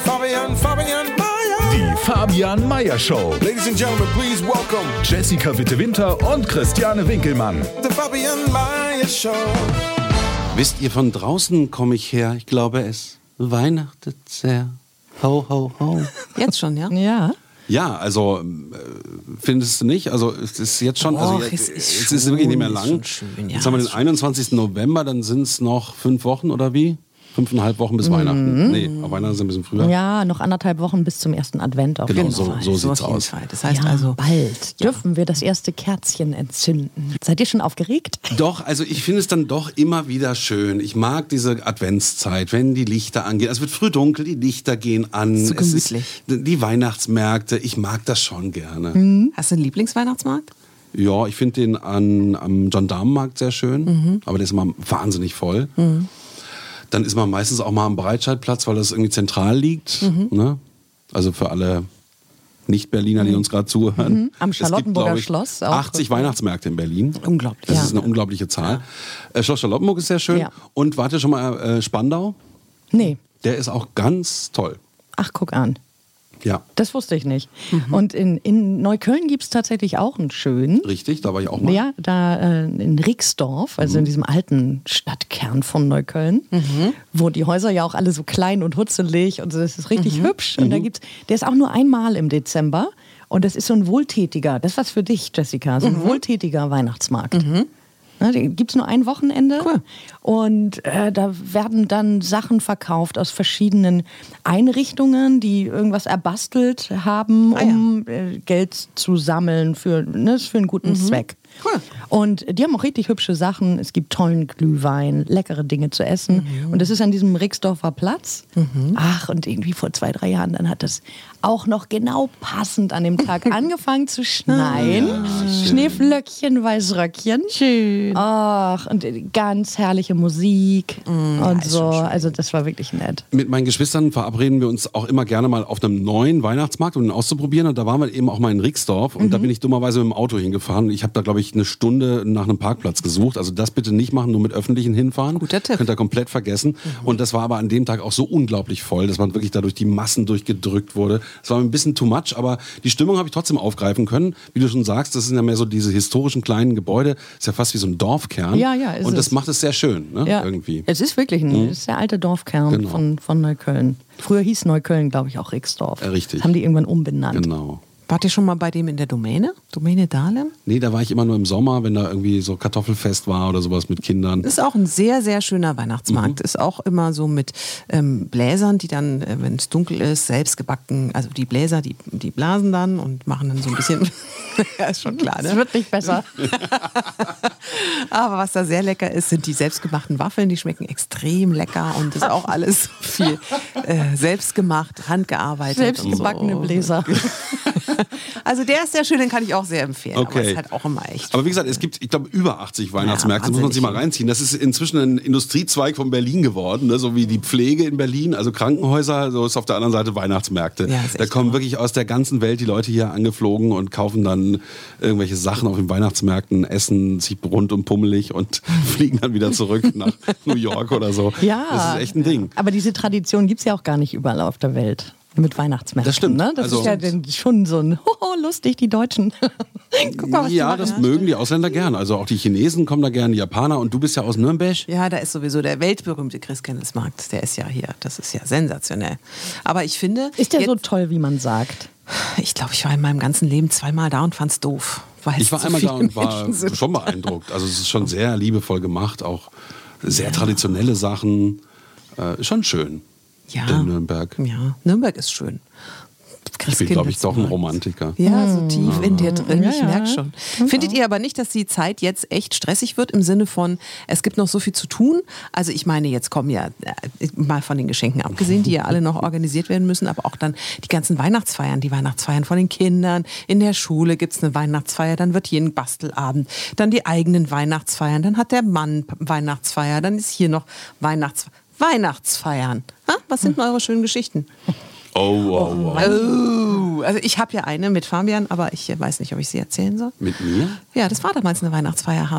Fabian, Fabian, Fabian Mayer. Die Fabian Meyer Show. Ladies and gentlemen, please welcome Jessica Witte-Winter und Christiane Winkelmann. the Fabian Mayer Show. Wisst ihr, von draußen komme ich her. Ich glaube, es weihnachtet sehr. Ho, ho, ho. Jetzt schon, ja? Ja. Ja, also äh, findest du nicht? Also es ist jetzt schon, also Och, jetzt, es ist es ist wirklich nicht mehr schön, lang. schön, ja, jetzt haben wir den ist 21. November, dann sind es noch fünf Wochen oder wie? Fünfeinhalb Wochen bis Weihnachten. Nee, auf Weihnachten sind wir ein bisschen früher. Ja, noch anderthalb Wochen bis zum ersten Advent auf Genau, jeden so, Fall. so So sieht's aus. Fall. Das heißt ja, also, bald dürfen wir das erste Kerzchen entzünden. Seid ihr schon aufgeregt? Doch, also ich finde es dann doch immer wieder schön. Ich mag diese Adventszeit, wenn die Lichter angehen. Es wird früh dunkel, die Lichter gehen an. So Es ist- gemütlich. die Weihnachtsmärkte, ich mag das schon gerne. hast du einen Lieblingsweihnachtsmarkt? Ja, ich finde den an, am Gendarmenmarkt sehr schön, Mhm. aber der ist immer wahnsinnig voll. Dann ist man meistens auch mal am Breitscheidplatz, weil das irgendwie zentral liegt. Mhm. Ne? Also für alle Nicht-Berliner, die uns gerade zuhören. Mhm. Am Es gibt, Charlottenburger glaub ich, Schloss auch. 80 Weihnachtsmärkte in Berlin. Unglaublich. Das Ja. ist eine unglaubliche Zahl. Äh, Schloss Charlottenburg ist sehr schön. Ja. Und warte schon mal, äh, Spandau, Nee. der ist auch ganz toll. Ach, guck an. Ja, Das wusste ich nicht. Und in, in Neukölln gibt es tatsächlich auch einen schönen. richtig, da war ich auch mal. Ja, da äh, in Rixdorf, also in diesem alten Stadtkern von Neukölln, wo die Häuser ja auch alle so klein und hutzelig und so, das ist richtig hübsch. Und da gibt's, der ist auch nur einmal im Dezember und das ist so ein wohltätiger, das ist was für dich, Jessica, so ein wohltätiger Weihnachtsmarkt. Ne, gibt es nur ein Wochenende und äh, da werden dann Sachen verkauft aus verschiedenen Einrichtungen, die irgendwas erbastelt haben, Ah, ja. um äh, Geld zu sammeln für, ne, für einen guten Zweck. Cool. Und die haben auch richtig hübsche Sachen. Es gibt tollen Glühwein, leckere Dinge zu essen. Und das ist an diesem Rixdorfer Platz. Ach, und irgendwie vor zwei, drei Jahren, dann hat das auch noch genau passend an dem Tag angefangen zu schneien. Schneeflöckchen, Weißröckchen. Schön. Ach, und ganz herrliche Musik und so. Also das war wirklich nett. Mit meinen Geschwistern verabreden wir uns auch immer gerne mal auf einem neuen Weihnachtsmarkt, um ihn auszuprobieren. Und da waren wir eben auch mal in Rixdorf. Und da bin ich dummerweise mit dem Auto hingefahren. Ich habe da, glaube ich, eine Stunde nach einem Parkplatz gesucht. Also das bitte nicht machen, nur mit öffentlichen hinfahren. Guter Tipp. Könnt ihr komplett vergessen. Und das war aber an dem Tag auch so unglaublich voll, dass man wirklich dadurch die Massen durchgedrückt wurde. Es war ein bisschen too much, aber die Stimmung habe ich trotzdem aufgreifen können. Wie du schon sagst, das sind ja mehr so diese historischen kleinen Gebäude. Ist ja fast wie so ein Dorfkern. Ja, ja, ist Und das es. macht es sehr schön, ne? Ja, irgendwie. Es ist wirklich ein, es ist der alte Dorfkern Genau. von, von Neukölln. Früher hieß Neukölln, glaube ich, auch Rixdorf. Richtig. Das haben die irgendwann umbenannt. Genau. Wart ihr schon mal bei dem in der Domäne? Domäne Dahlem? Nee, da war ich immer nur im Sommer, wenn da irgendwie so Kartoffelfest war oder sowas mit Kindern. Ist auch ein sehr, sehr schöner Weihnachtsmarkt. Mhm. Ist auch immer so mit ähm, Bläsern, die dann, äh, wenn es dunkel ist, selbst gebacken. Also die Bläser, die, die blasen dann und machen dann so ein bisschen. ja, ist schon klar, Es ne? wird nicht besser. Aber was da sehr lecker ist, sind die selbstgemachten Waffeln. Die schmecken extrem lecker und ist auch alles viel äh, selbstgemacht, handgearbeitet. Selbstgebackene und so. Bläser. Also der ist sehr schön, den kann ich auch sehr empfehlen. Aber Okay. ist halt auch immer echt. Aber wie gesagt, es gibt, ich glaube, über 80 Weihnachtsmärkte, Ja, muss man sich mal reinziehen. Das ist inzwischen ein Industriezweig von Berlin geworden, ne? so wie die Pflege in Berlin, also Krankenhäuser, so ist auf der anderen Seite Weihnachtsmärkte. Ja, da kommen wahr. wirklich aus der ganzen Welt die Leute hier angeflogen und kaufen dann irgendwelche Sachen auf den Weihnachtsmärkten, essen sich rund und pummelig und fliegen dann wieder zurück nach New York oder so. Ja. Das ist echt ein Ding. Aber diese Tradition gibt es ja auch gar nicht überall auf der Welt. Mit Weihnachtsmärkten. Das stimmt. Ne? Das Also- ist ja denn schon so ein, oh, lustig, die Deutschen. Guck mal, was die ja, machen. das mögen die Ausländer gern. Also auch die Chinesen kommen da gern, die Japaner. Und du bist ja aus Nürnberg. Ja, da ist sowieso der weltberühmte Christkindlesmarkt. Der ist ja hier. Das ist ja sensationell. Aber ich finde. Ist der jetzt, so toll, wie man sagt? Ich glaube, ich war in meinem ganzen Leben zweimal da und fand's doof. Weil es Ich war so einmal da und war Menschen sind. schon beeindruckt. Also es ist schon sehr liebevoll gemacht, auch sehr traditionelle Sachen. Äh, schon schön. Ja. Der Nürnberg. Ja, Nürnberg ist schön. Ich bin, glaube ich, doch ein Romantiker. Ja, so tief in dir drin, ich ja. merke schon. Findet ihr aber nicht, dass die Zeit jetzt echt stressig wird im Sinne von, es gibt noch so viel zu tun? Also ich meine, jetzt kommen ja, äh, mal von den Geschenken abgesehen, die ja alle noch organisiert werden müssen, aber auch dann die ganzen Weihnachtsfeiern, die Weihnachtsfeiern von den Kindern. In der Schule gibt es eine Weihnachtsfeier, dann wird hier ein Bastelabend, dann die eigenen Weihnachtsfeiern, dann hat der Mann Weihnachtsfeier, dann ist hier noch Weihnachts Weihnachtsfeiern. Ha? Was sind denn eure schönen Geschichten? Oh, oh, oh. Oh, also ich habe ja eine mit Fabian, aber ich weiß nicht, ob ich sie erzählen soll. Mit mir? Ja, das war damals eine Weihnachtsfeier,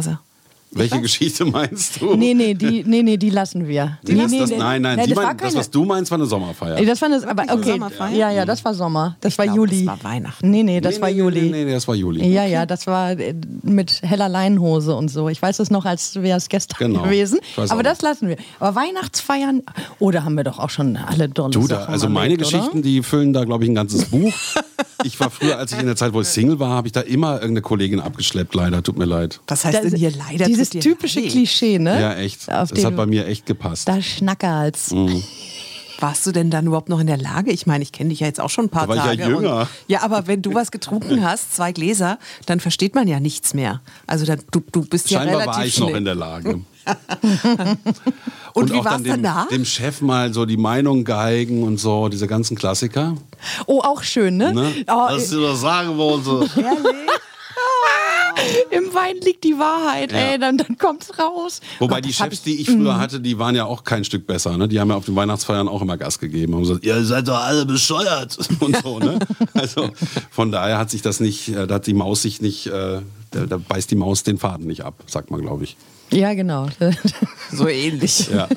Welche Geschichte meinst du? Nee, nee, die, nee, nee, die lassen wir. Die nee, lass nee, das, nee. nein, nein, Nee, die das, war mein, das, keine- was du meinst, war eine Sommerfeier. Nee, Das war eine, aber okay. Sommerfeier? Ja, ja, das war Sommer. Das war glaube, Juli. das war Weihnachten. Nee, nee, das nee, war nee, Juli. Nee, nee, das war Juli. Ja, ja, das war äh, mit heller Leinenhose und so. Ich weiß es noch, als wäre es gestern Genau. gewesen. Ich Aber das lassen wir. Aber Weihnachtsfeiern, oder haben wir doch auch schon alle dolle Du, da, also meine erlebt, oder? Geschichten, die füllen da, glaube ich, ein ganzes Buch. Ich war früher, als ich in der Zeit, wo ich Single war, habe ich da immer irgendeine Kollegin abgeschleppt, leider. Tut mir leid. Was heißt Das- denn hier leider? Dieses dir typische leid? Klischee, ne? Ja, echt. Auf Das hat bei mir echt gepasst. Da Schnackerhals. Mhm. Warst du denn dann überhaupt noch in der Lage? Ich meine, ich kenne dich ja jetzt auch schon ein paar Da war ich Tage. ja jünger. Und, ja, aber wenn du was getrunken hast, zwei Gläser, dann versteht man ja nichts mehr. Also dann, du, du bist ja Scheinbar relativ war ich schnell. noch in der Lage. Und wie auch war's dann dem, danach? dem Chef mal so die Meinung geigen und so, diese ganzen Klassiker. Oh, auch schön, ne? Ne? Oh, Was du das sagen wollte. Im Wein liegt die Wahrheit, Ja. ey, dann, dann kommt's raus. Wobei Gott, die Chefs, die ich früher hatte, die waren ja auch kein Stück besser. Ne? Die haben ja auf den Weihnachtsfeiern auch immer Gas gegeben. Haben gesagt, ihr seid doch alle bescheuert. Und so, ne? Also von daher hat sich das nicht, äh, da hat die Maus sich nicht, äh, da, da beißt die Maus den Faden nicht ab, sagt man, glaube ich. Ja, genau. So ähnlich. Ja.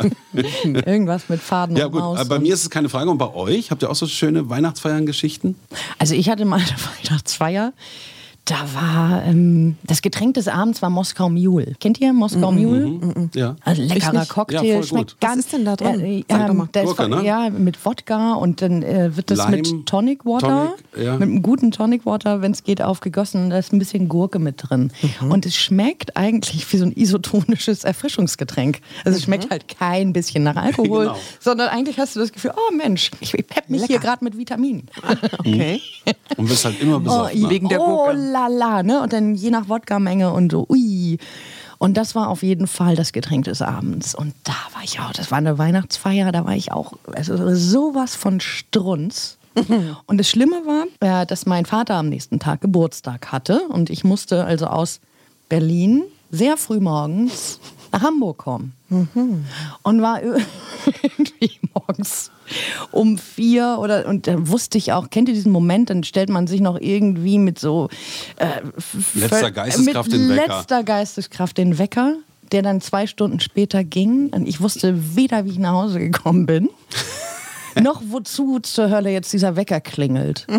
Irgendwas mit Faden ja und gut, Maus. äh, bei und- mir ist es keine Frage. Und bei euch? Habt ihr auch so schöne Weihnachtsfeiern-Geschichten? Also ich hatte mal eine Weihnachtsfeier. Da war ähm, das Getränk des Abends war Moskau Mule. Kennt ihr Moskau Mule? Ja. Also leckerer. Cocktail, Ja, voll schmeckt gut. Was ganz. ist denn da drin? Äh, doch ähm, da ist Gurke, von- ne? Ja, mit Wodka und dann äh, wird das Lime, mit Tonic Water, Tonic, ja. mit einem guten Tonic Water, wenn es geht, aufgegossen. Da ist ein bisschen Gurke mit drin. Mhm. Und es schmeckt eigentlich wie so ein isotonisches Erfrischungsgetränk. Also es Mhm. schmeckt halt kein bisschen nach Alkohol, Genau. sondern eigentlich hast du das Gefühl, oh Mensch, ich pepp mich hier Lecker. gerade mit Vitaminen. Okay. Und bist halt immer besoffen. ne? wegen der oh Gurke. La la, ne? Und dann je nach Wodka-Menge und so, ui. Und das war auf jeden Fall das Getränk des Abends. Und da war ich auch, das war eine Weihnachtsfeier, da war ich auch also sowas von Strunz. Und das Schlimme war, äh, dass mein Vater am nächsten Tag Geburtstag hatte und ich musste also aus Berlin sehr früh morgens nach Hamburg kommen. Und war irgendwie morgens um vier oder und dann wusste ich auch, kennt ihr diesen Moment, dann stellt man sich noch irgendwie mit so äh, Letzter Geisteskraft den Wecker. letzter Geisteskraft den Wecker, der dann zwei Stunden später ging. Und ich wusste weder, wie ich nach Hause gekommen bin, noch wozu zur Hölle jetzt dieser Wecker klingelt.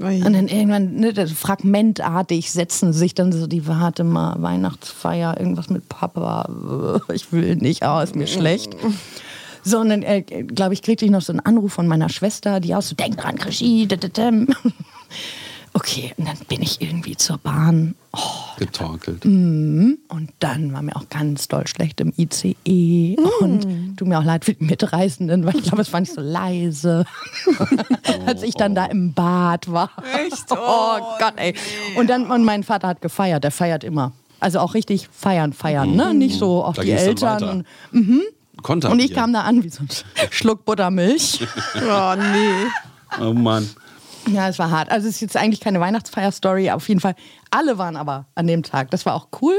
Und dann irgendwann, ne, fragmentartig setzen sich dann so die, warte mal, Weihnachtsfeier, irgendwas mit Papa, ich will nicht, oh, ist mir schlecht. So, und dann, äh, glaube ich, kriegte ich noch so einen Anruf von meiner Schwester, die auch so, denk dran, Krischi. Okay, und dann bin ich irgendwie zur Bahn. Oh, Getorkelt. und dann war mir auch ganz doll schlecht im ICE. Und tut mir auch leid für die Mitreisenden, weil ich glaube, es war nicht so leise, als ich dann da im Bad war. Echt? Oh, Gott, ey. Und dann, und mein Vater hat gefeiert, der feiert immer. Also auch richtig feiern, feiern, ne? Nicht so auf Da die Eltern. Und, Konter und ich kam da an wie so ein Schluck Buttermilch. Oh nee. Oh Mann. Ja, es war hart. Also es ist jetzt eigentlich keine Weihnachtsfeier-Story. Auf jeden Fall, alle waren aber an dem Tag. Das war auch cool.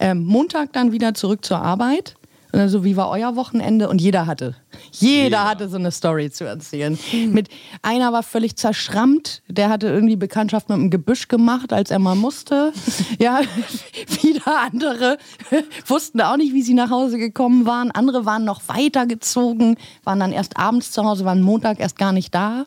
Ähm, Montag dann wieder zurück zur Arbeit. Also wie war euer Wochenende? Und jeder hatte, jeder, hatte so eine Story zu erzählen. Mit einer war völlig zerschrammt. Der hatte irgendwie Bekanntschaft mit dem Gebüsch gemacht, als er mal musste. Ja, wieder andere wussten auch nicht, wie sie nach Hause gekommen waren. Andere waren noch weitergezogen, waren dann erst abends zu Hause, waren Montag erst gar nicht da.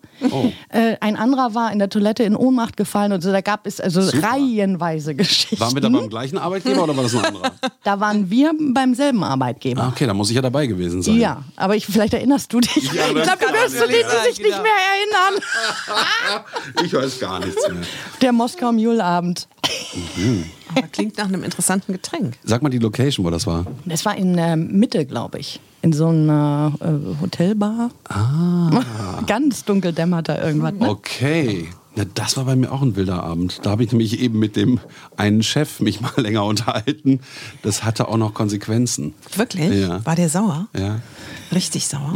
Äh, ein anderer war in der Toilette in Ohnmacht gefallen und so. Da gab es also Super. reihenweise Geschichten. Waren wir da beim gleichen Arbeitgeber oder war das ein anderer? Da waren wir beim selben Arbeitgeber. Ah, okay, da muss ich ja dabei gewesen sein. Ja, aber ich, vielleicht erinnerst du dich. Ja, ich glaube, du wirst zu nicht denen sich nicht mehr erinnern. Ich weiß gar nichts mehr. Der Moskau Mule-Abend. Aber klingt nach einem interessanten Getränk. Sag mal die Location, wo das war. Das war in ähm, Mitte, glaube ich. in so einer äh, Hotelbar. Ah. Ganz dunkel dämmert da irgendwas. Ne? Okay. Ja, das war bei mir auch ein wilder Abend. Da habe ich nämlich eben mit dem einen Chef mich mal länger unterhalten. Das hatte auch noch Konsequenzen. Wirklich? Ja. War der sauer? Ja. Richtig sauer?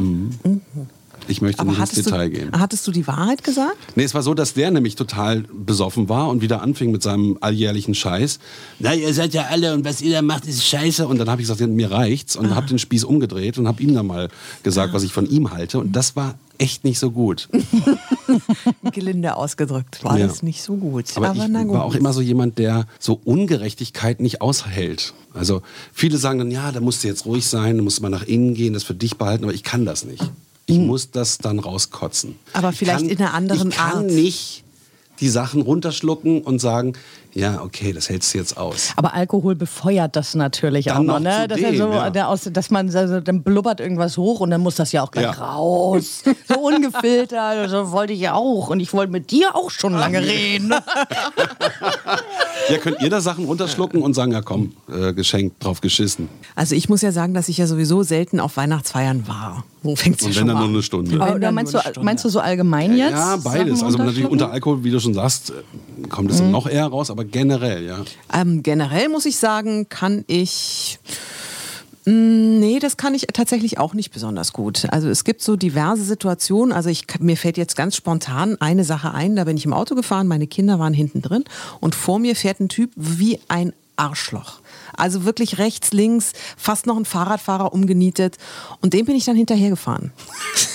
Ich möchte Aber nicht ins Detail du, gehen. hattest du die Wahrheit gesagt? Nee, es war so, dass der nämlich total besoffen war und wieder anfing mit seinem alljährlichen Scheiß. Na, ihr seid ja alle und was ihr da macht, ist scheiße. Und dann habe ich gesagt, mir reicht's und habe den Spieß umgedreht und habe ihm dann mal gesagt, was ich von ihm halte. Und das war echt nicht so gut. Gelinde ausgedrückt. War Ja. das nicht so gut. Aber, ich na gut. war auch immer so jemand, der so Ungerechtigkeit nicht aushält. Also viele sagen dann, ja, da musst du jetzt ruhig sein, du musst mal nach innen gehen, das für dich behalten, aber ich kann das nicht. Ich muss das dann rauskotzen. Aber Ich vielleicht in einer anderen ich kann Art. nicht die Sachen runterschlucken und sagen, ja, okay, das hältst du jetzt aus. Aber Alkohol befeuert das natürlich Dann auch noch, ne? zudem, Das ist ja so, ja. Aus, dass man also, dann blubbert irgendwas hoch und dann muss das ja auch gleich Ja. raus. So ungefiltert, so wollte ich ja auch. Und ich wollte mit dir auch schon lange reden. Ja, könnt ihr da Sachen runterschlucken und sagen, ja komm, äh, geschenkt, drauf geschissen. Also ich muss ja sagen, dass ich ja sowieso selten auf Weihnachtsfeiern war. Wo fängt's ja Und schon wenn dann nur an? eine Stunde. Wenn Aber dann oder nur meinst, du, eine Stunde. meinst du so allgemein jetzt? Ja, beides. Also natürlich unter Alkohol, wie du schon sagst, kommt es noch eher raus, aber generell, ja. Ähm, generell muss ich sagen, kann ich. Mm, Nee, das kann ich tatsächlich auch nicht besonders gut. Also es gibt so diverse Situationen. Also ich, mir fällt jetzt ganz spontan eine Sache ein. Da bin ich im Auto gefahren, meine Kinder waren hinten drin und vor mir fährt ein Typ wie ein Arschloch. Also wirklich rechts, links, fast noch ein Fahrradfahrer umgenietet. Und dem bin ich dann hinterhergefahren.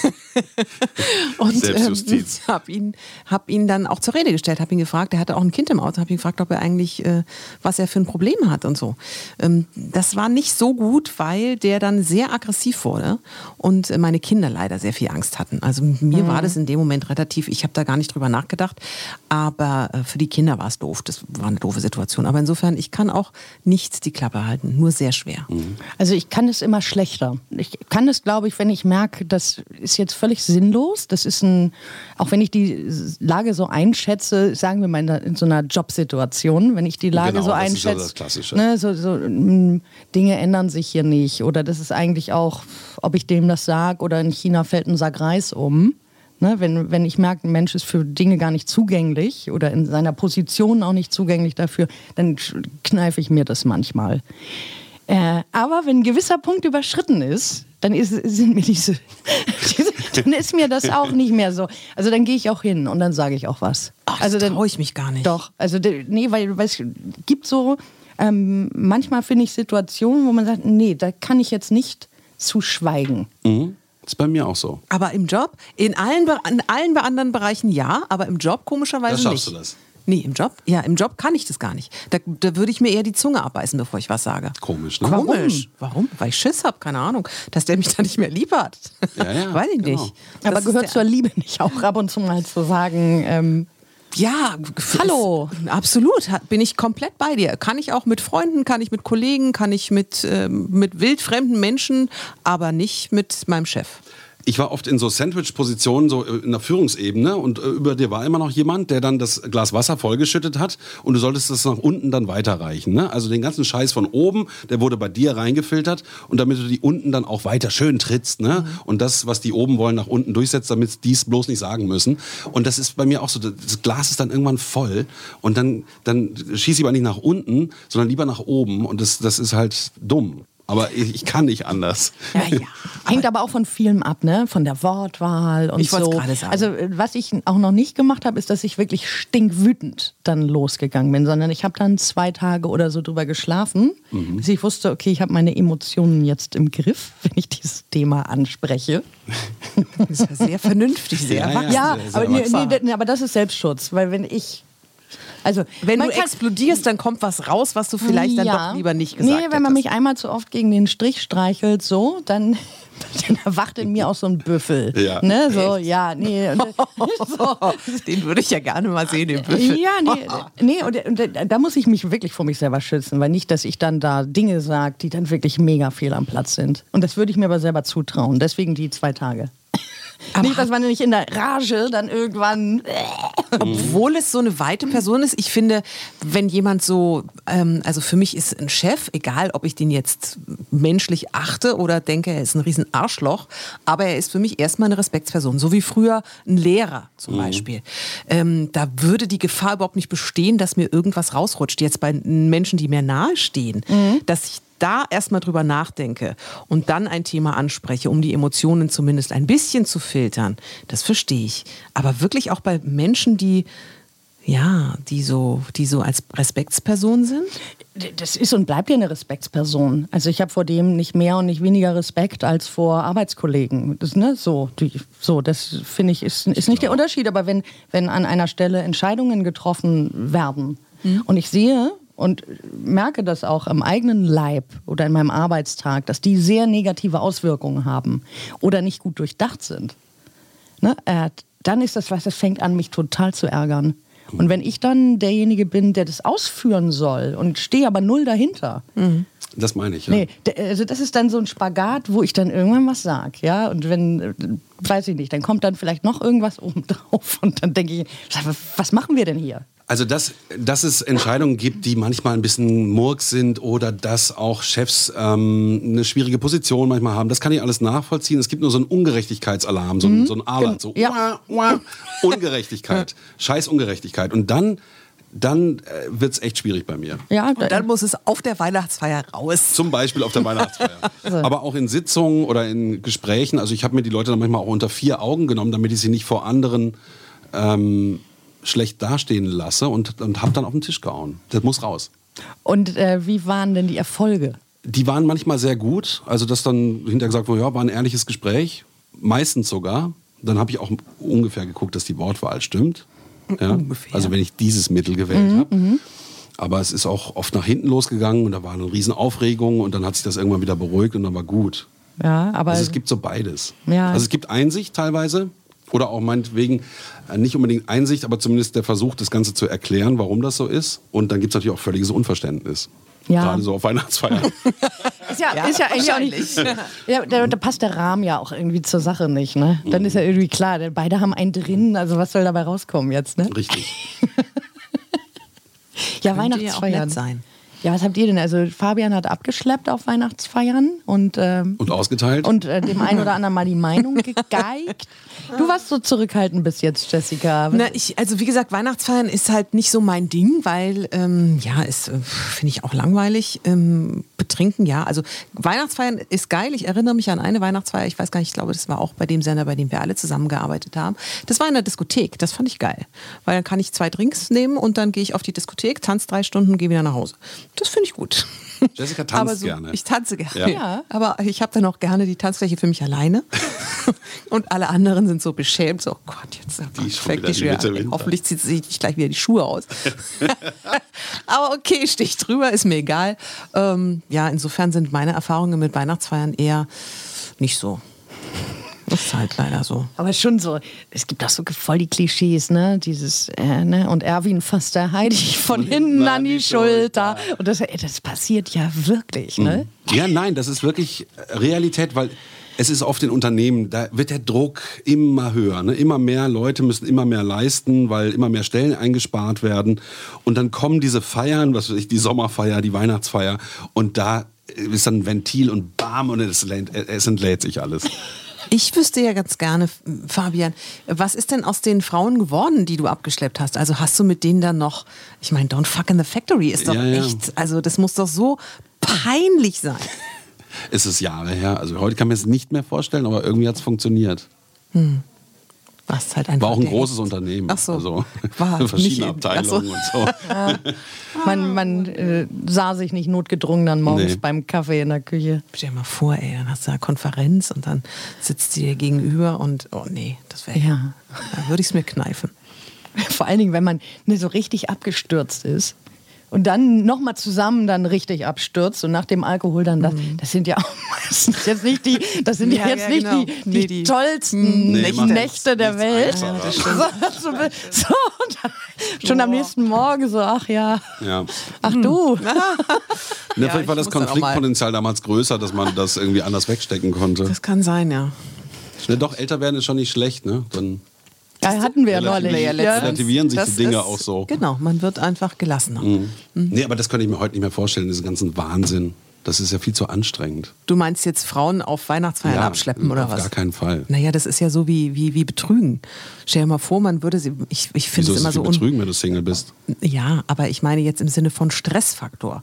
und Selbstjustiz. Ähm, habe ihn, hab ihn dann auch zur Rede gestellt, habe ihn gefragt, er hatte auch ein Kind im Auto, habe ihn gefragt, ob er eigentlich, äh, was er für ein Problem hat und so. Ähm, das war nicht so gut, weil der dann sehr aggressiv wurde und äh, meine Kinder leider sehr viel Angst hatten. Also mir war das in dem Moment relativ, ich habe da gar nicht drüber nachgedacht, aber äh, für die Kinder war es doof. Das war eine doofe Situation. Aber insofern, ich kann auch nicht die Klappe halten, nur sehr schwer. Also ich kann es immer schlechter. Ich kann es, glaube ich, wenn ich merke, das ist jetzt völlig sinnlos. Das ist ein, auch wenn ich die Lage so einschätze, sagen wir mal in, so einer Jobsituation, wenn ich die Lage Genau, so das ist einschätze, das Klassische. Ne, so, so mm, Dinge ändern sich hier nicht oder das ist eigentlich auch, ob ich dem das sage oder in China fällt ein Sack Reis um. Ne, wenn, wenn ich merke, ein Mensch ist für Dinge gar nicht zugänglich oder in seiner Position auch nicht zugänglich dafür, dann kneife ich mir das manchmal. Äh, aber wenn ein gewisser Punkt überschritten ist, dann ist, sind mir diese, diese, dann ist mir das auch nicht mehr so. Also dann gehe ich auch hin und dann sage ich auch was. Ach, das also dann traue ich mich gar nicht. Doch, also nee, weil, weil es gibt so ähm, manchmal finde ich Situationen, wo man sagt, nee, da kann ich jetzt nicht zu schweigen. Mhm. Ist bei mir auch so. Aber im Job, in allen, in allen anderen Bereichen ja, aber im Job komischerweise Da schaffst nicht. du das. Nee, im Job? Ja, im Job kann ich das gar nicht. Da, da würde ich mir eher die Zunge abbeißen, bevor ich was sage. Komisch, ne? Komisch. Warum? Weil ich Schiss habe, keine Ahnung. Dass der mich da nicht mehr lieb hat. Ja, ja, Weiß ich genau. nicht. Aber Das ist gehört zur Liebe nicht auch ab und zu mal zu sagen, ähm, Ja, Hallo. Ist, absolut. Bin ich komplett bei dir. Kann ich auch mit Freunden, kann ich mit Kollegen, kann ich mit, ähm, mit wildfremden Menschen, aber nicht mit meinem Chef. Ich war oft in so Sandwich-Positionen, so äh, in der Führungsebene und äh, über dir war immer noch jemand, der dann das Glas Wasser vollgeschüttet hat und du solltest das nach unten dann weiterreichen. Ne? Also den ganzen Scheiß von oben, der wurde bei dir reingefiltert und damit du die unten dann auch weiter schön trittst ne? und das, was die oben wollen, nach unten durchsetzt, damit die es bloß nicht sagen müssen. Und das ist bei mir auch so, das Glas ist dann irgendwann voll und dann, dann schieße ich aber nicht nach unten, sondern lieber nach oben und das, das ist halt dumm. Aber ich, ich kann nicht anders. Ja, ja. Hängt aber auch von vielem ab, ne? Von der Wortwahl und Ich so. sagen. Also äh, was ich auch noch nicht gemacht habe, ist, dass ich wirklich stinkwütend dann losgegangen bin, sondern ich habe dann zwei Tage oder so drüber geschlafen, Mhm. bis ich wusste, okay, ich habe meine Emotionen jetzt im Griff, wenn ich dieses Thema anspreche. Das ist ja sehr vernünftig, sehr Ja, ja. erwachsen. Ja, sehr, sehr aber, nee, nee, aber das ist Selbstschutz, weil wenn ich also Wenn man du kann- explodierst, dann kommt was raus, was du vielleicht dann Ja. doch lieber nicht gesagt Nee, wenn man hättest. mich einmal zu oft gegen den Strich streichelt, so, dann, dann erwacht in mir auch so ein Büffel. Ja. Ne, so, ja, nee. Und, so. Den würde ich ja gerne mal sehen, den Büffel. Ja, nee, nee und, und da muss ich mich wirklich vor mich selber schützen, weil nicht, dass ich dann da Dinge sage, die dann wirklich mega fehl am Platz sind. Und das würde ich mir aber selber zutrauen. Deswegen die zwei Tage. Nicht, dass man nicht in der Rage dann irgendwann. Obwohl es so eine weite Person ist, ich finde, wenn jemand so, ähm, also für mich ist ein Chef, egal ob ich den jetzt menschlich achte oder denke, er ist ein riesen Arschloch, aber er ist für mich erstmal eine Respektsperson, so wie früher ein Lehrer zum Beispiel. Ähm, da würde die Gefahr überhaupt nicht bestehen, dass mir irgendwas rausrutscht. Jetzt bei Menschen, die mir nahestehen, dass ich da erstmal drüber nachdenke und dann ein Thema anspreche, um die Emotionen zumindest ein bisschen zu filtern, das verstehe ich. Aber wirklich auch bei Menschen, die ja, die so, die so als Respektsperson sind? Das ist und bleibt ja eine Respektsperson. Also ich habe vor dem nicht mehr und nicht weniger Respekt als vor Arbeitskollegen. Das, ne, so, die, so, das finde ich ist, ist nicht der Unterschied. Aber wenn, wenn an einer Stelle Entscheidungen getroffen werden und ich sehe und merke das auch am eigenen Leib oder in meinem Arbeitstag, dass die sehr negative Auswirkungen haben oder nicht gut durchdacht sind, ne, äh, dann ist das was, das fängt an, mich total zu ärgern. Und wenn ich dann derjenige bin, der das ausführen soll und stehe aber null dahinter, Das meine ich, ja. Nee, also das ist dann so ein Spagat, wo ich dann irgendwann was sag, ja. Und wenn, äh, weiß ich nicht, dann kommt dann vielleicht noch irgendwas oben drauf und dann denke ich, was machen wir denn hier? Also, dass, dass es Entscheidungen gibt, die manchmal ein bisschen Murks sind oder dass auch Chefs ähm, eine schwierige Position manchmal haben, das kann ich alles nachvollziehen. Es gibt nur so einen Ungerechtigkeitsalarm, so, ein so ein Alert, so Ja. wah, wah, Ungerechtigkeit, scheiß Ungerechtigkeit. Und dann, dann äh, wird es echt schwierig bei mir. Ja, Und dann muss es auf der Weihnachtsfeier raus. Zum Beispiel auf der Weihnachtsfeier. Aber auch in Sitzungen oder in Gesprächen. Also ich habe mir die Leute dann manchmal auch unter vier Augen genommen, damit ich sie nicht vor anderen ähm, schlecht dastehen lasse und, und habe dann auf den Tisch gehauen. Das muss raus. und äh, wie waren denn die Erfolge? Die waren manchmal sehr gut. Also dass dann hinterher gesagt wurde, ja, war ein ehrliches Gespräch. Meistens sogar. Dann habe ich auch ungefähr geguckt, dass die Wortwahl stimmt. Ja? Ungefähr. Also wenn ich dieses Mittel gewählt habe. Aber es ist auch oft nach hinten losgegangen und da war eine riesen Aufregung und dann hat sich das irgendwann wieder beruhigt und dann war gut. Ja, aber Also es gibt so beides. Ja. Also es gibt Einsicht teilweise oder auch meinetwegen äh, nicht unbedingt Einsicht, aber zumindest der Versuch, das Ganze zu erklären, warum das so ist. Und dann gibt es natürlich auch völliges Unverständnis. Ja. Gerade so auf Weihnachtsfeiern. ist ja, ist ja eigentlich auch nicht. Ja, da, da passt der Rahmen ja auch irgendwie zur Sache nicht, ne? Dann ist ja irgendwie klar, denn beide haben einen drin, also was soll dabei rauskommen jetzt, ne? Richtig. Ja, Könnte ja auch Weihnachtsfeiern. nett sein. Ja, was habt ihr denn? Also Fabian hat abgeschleppt auf Weihnachtsfeiern und, ähm, Und ausgeteilt? und äh, dem einen oder anderen mal die Meinung gegeigt. Du warst so zurückhaltend bis jetzt, Jessica. Na, ich, also wie gesagt, Weihnachtsfeiern ist halt nicht so mein Ding, weil ähm, ja, ist äh, finde ich auch langweilig. Ähm, betrinken, ja. Also Weihnachtsfeiern ist geil. Ich erinnere mich an eine Weihnachtsfeier. Ich weiß gar nicht, ich glaube, das war auch bei dem Sender, bei dem wir alle zusammengearbeitet haben. Das war in der Diskothek. Das fand ich geil, weil dann kann ich zwei Drinks nehmen und dann gehe ich auf die Diskothek, tanze drei Stunden, gehe wieder nach Hause. Das finde ich gut. Jessica tanzt Aber so, gerne. Ich tanze gerne. Ja. Ja. Aber ich habe dann auch gerne die Tanzfläche für mich alleine. Und alle anderen sind so beschämt. So, oh Gott, jetzt oh Die Gott, die die Schwer Mitte an. Winter. Hoffentlich zieht sie sich gleich wieder die Schuhe aus. Aber okay, stich drüber, ist mir egal. Ähm, ja, insofern sind meine Erfahrungen mit Weihnachtsfeiern eher nicht so. Das ist halt leider so. Aber schon so, es gibt auch so voll die Klischees, ne? Dieses, äh, ne? Und Erwin fasst der Heidi von hinten an die Schulter. Und das, ey, das passiert ja wirklich, ne? Ja, nein, das ist wirklich Realität, weil es ist oft in Unternehmen, da wird der Druck immer höher. Ne? Immer mehr Leute müssen immer mehr leisten, weil immer mehr Stellen eingespart werden. Und dann kommen diese Feiern, was weiß ich, die Sommerfeier, die Weihnachtsfeier. Und da ist dann ein Ventil und bam, und es, es entlädt sich alles. Ich wüsste ja ganz gerne, Fabian, was ist denn aus den Frauen geworden, die du abgeschleppt hast? Also hast du mit denen dann noch, ich meine, Don't Fuck in the Factory ist doch Ja, ja. echt, also das muss doch so peinlich sein. Es ist Jahre her. Also heute kann man es nicht mehr vorstellen, aber irgendwie hat es funktioniert. Was halt einfach War auch ein großes Unternehmen. Ach so. Also War verschiedene ach so. Abteilungen und so. Man, man äh, sah sich nicht notgedrungen dann morgens Nee. beim Kaffee in der Küche. Stell dir mal vor, ey, dann hast du eine Konferenz und dann sitzt sie dir gegenüber und, oh nee, das wäre, Ja. da würde ich es mir kneifen. Vor allen Dingen, wenn man ne, so richtig abgestürzt ist. Und dann nochmal zusammen dann richtig abstürzt und nach dem Alkohol dann das, das sind ja auch meistens jetzt nicht die, das sind ja, Ja, jetzt ja, nicht genau. die, die, Nee, die- tollsten Nee, Nächte, der Welt. einfacher. so, so, so, und dann schon am nächsten Morgen so, ach ja, Ja. ach du. Ne, Ja, vielleicht war das Konfliktpotenzial damals größer, dass man das irgendwie anders wegstecken konnte. Das kann sein, ja. Ne, doch, älter werden ist schon nicht schlecht, ne? Dann Ja, hatten wir ja neulich. Ja, relativieren sich Das die Dinge ist- auch so. Genau, man wird einfach gelassener. Nee, aber das könnte ich mir heute nicht mehr vorstellen, diesen ganzen Wahnsinn. Das ist ja viel zu anstrengend. Du meinst jetzt Frauen auf Weihnachtsfeiern Ja, abschleppen oder auf was? gar keinen Fall. Naja, das ist ja so wie, wie, wie Betrügen. Stell dir mal vor, man würde sie. Ich, ich finde es immer so betrügen, wenn du Single bist? Ja, aber ich meine jetzt im Sinne von Stressfaktor.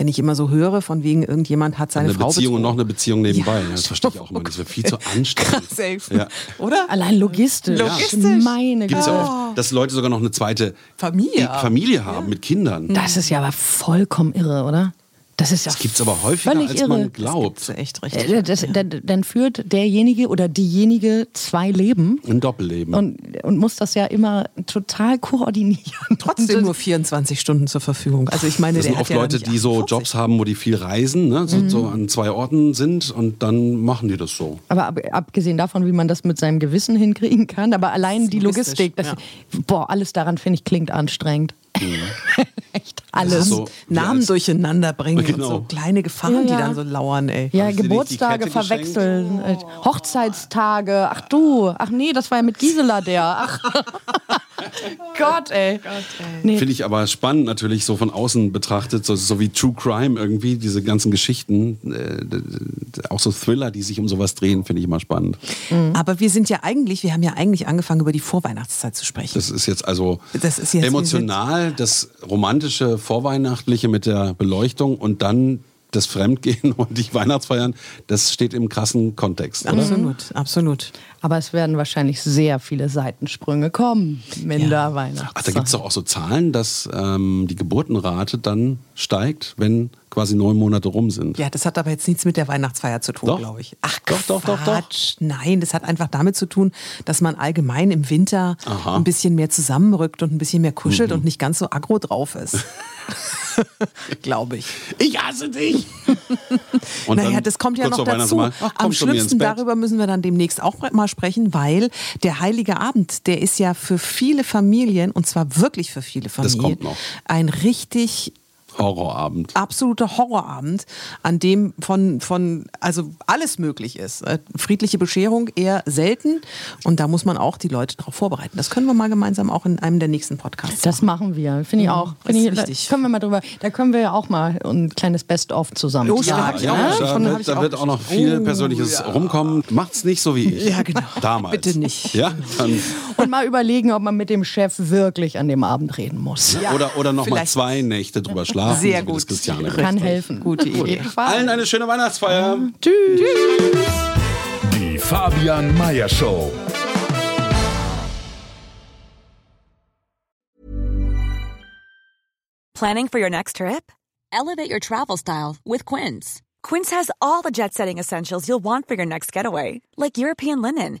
Wenn ich immer so höre, von wegen irgendjemand hat seine Eine Frau Beziehung und noch eine Beziehung nebenbei. Ja, Ja, das verstehe ich auch immer nicht. Das wäre viel zu anstrengend. Krass, ey. Ja. Oder? Allein logistisch. Logistisch. Meine Gibt es Güte. ja oft, dass Leute sogar noch eine zweite Familie. Familie haben mit Kindern. Das ist ja aber vollkommen irre, oder? Das ist ja Das gibt es aber häufiger, als irre. man glaubt. Das ist echt richtig. Äh, Das, dann, dann führt derjenige oder diejenige zwei Leben Ein Doppelleben. und, und muss das ja immer total koordinieren. Trotzdem nur 24 Stunden zur Verfügung. Also ich meine, das sind oft ja Leute, die so 48. Jobs haben, wo die viel reisen, ne? so, so Mhm. an zwei Orten sind und dann machen die das so. Aber ab, abgesehen davon, wie man das mit seinem Gewissen hinkriegen kann, aber allein die Logistisch, Logistik, das, ja. boah, alles daran finde ich klingt anstrengend. Echt alles. Mhm. Das ist so, Namen durcheinander bringen Genau. und so kleine Gefahren, Ja, die ja. dann so lauern, ey. Ja, die Geburtstage verwechseln, äh, Hochzeitstage. Ach du, ach nee, das war ja mit Gisela der. Ach. Gott, ey. Nee, Finde ich aber spannend natürlich so von außen betrachtet, so, so wie True Crime irgendwie, diese ganzen Geschichten, äh, auch so Thriller, die sich um sowas drehen, finde ich immer spannend. Aber wir sind ja eigentlich, wir haben ja eigentlich angefangen, über die Vorweihnachtszeit zu sprechen. Das ist jetzt also Das ist jetzt- emotional, das romantische, vorweihnachtliche mit der Beleuchtung und dann das Fremdgehen und die Weihnachtsfeiern, das steht im krassen Kontext. Oder? Absolut, absolut. aber es werden wahrscheinlich sehr viele Seitensprünge kommen in der Weihnachtszeit. Ach, da gibt es doch auch so Zahlen, dass ähm, die Geburtenrate dann steigt, wenn quasi neun Monate rum sind. Ja, das hat aber jetzt nichts mit der Weihnachtsfeier zu tun, glaube ich. Ach, Doch, doch, doch, doch. Quatsch. Nein, das hat einfach damit zu tun, dass man allgemein im Winter Aha. ein bisschen mehr zusammenrückt und ein bisschen mehr Mhm. kuschelt und nicht ganz so aggro drauf ist. glaube ich. Ich hasse dich! Und naja, das kommt ja noch dazu. Ach, Am schlimmsten darüber müssen wir dann demnächst auch mal sprechen, weil der Heilige Abend, der ist ja für viele Familien, und zwar wirklich für viele Familien, ein richtig Horrorabend. absoluter Horrorabend, an dem von, von also alles möglich ist. Äh, Friedliche Bescherung eher selten und da muss man auch die Leute darauf vorbereiten. Das können wir mal gemeinsam auch in einem der nächsten Podcasts Das machen wir, finde ich Ja, auch. ist ich, da wichtig. können wir mal drüber. Da können wir ja auch mal ein kleines Best-of zusammen. Oh, machen, ich Ja, ne? schon. da hab wird, da auch wird auch noch viel Oh, Persönliches rumkommen. Macht's nicht so wie ich. Ja, genau. Damals. Bitte nicht. Ja, dann, Und mal überlegen, ob man mit dem Chef wirklich an dem Abend reden muss. oder oder noch mal vielleicht. zwei Nächte drüber schlafen. Sehr so gut. Christiane Richtig. Kann helfen. Gute Idee. Allen eine schöne Weihnachtsfeier. Die Fabian Meyer Show. Planning for your next trip? Elevate your travel style with Quince. Quince has all the jet setting essentials you'll want for your next getaway, like European linen,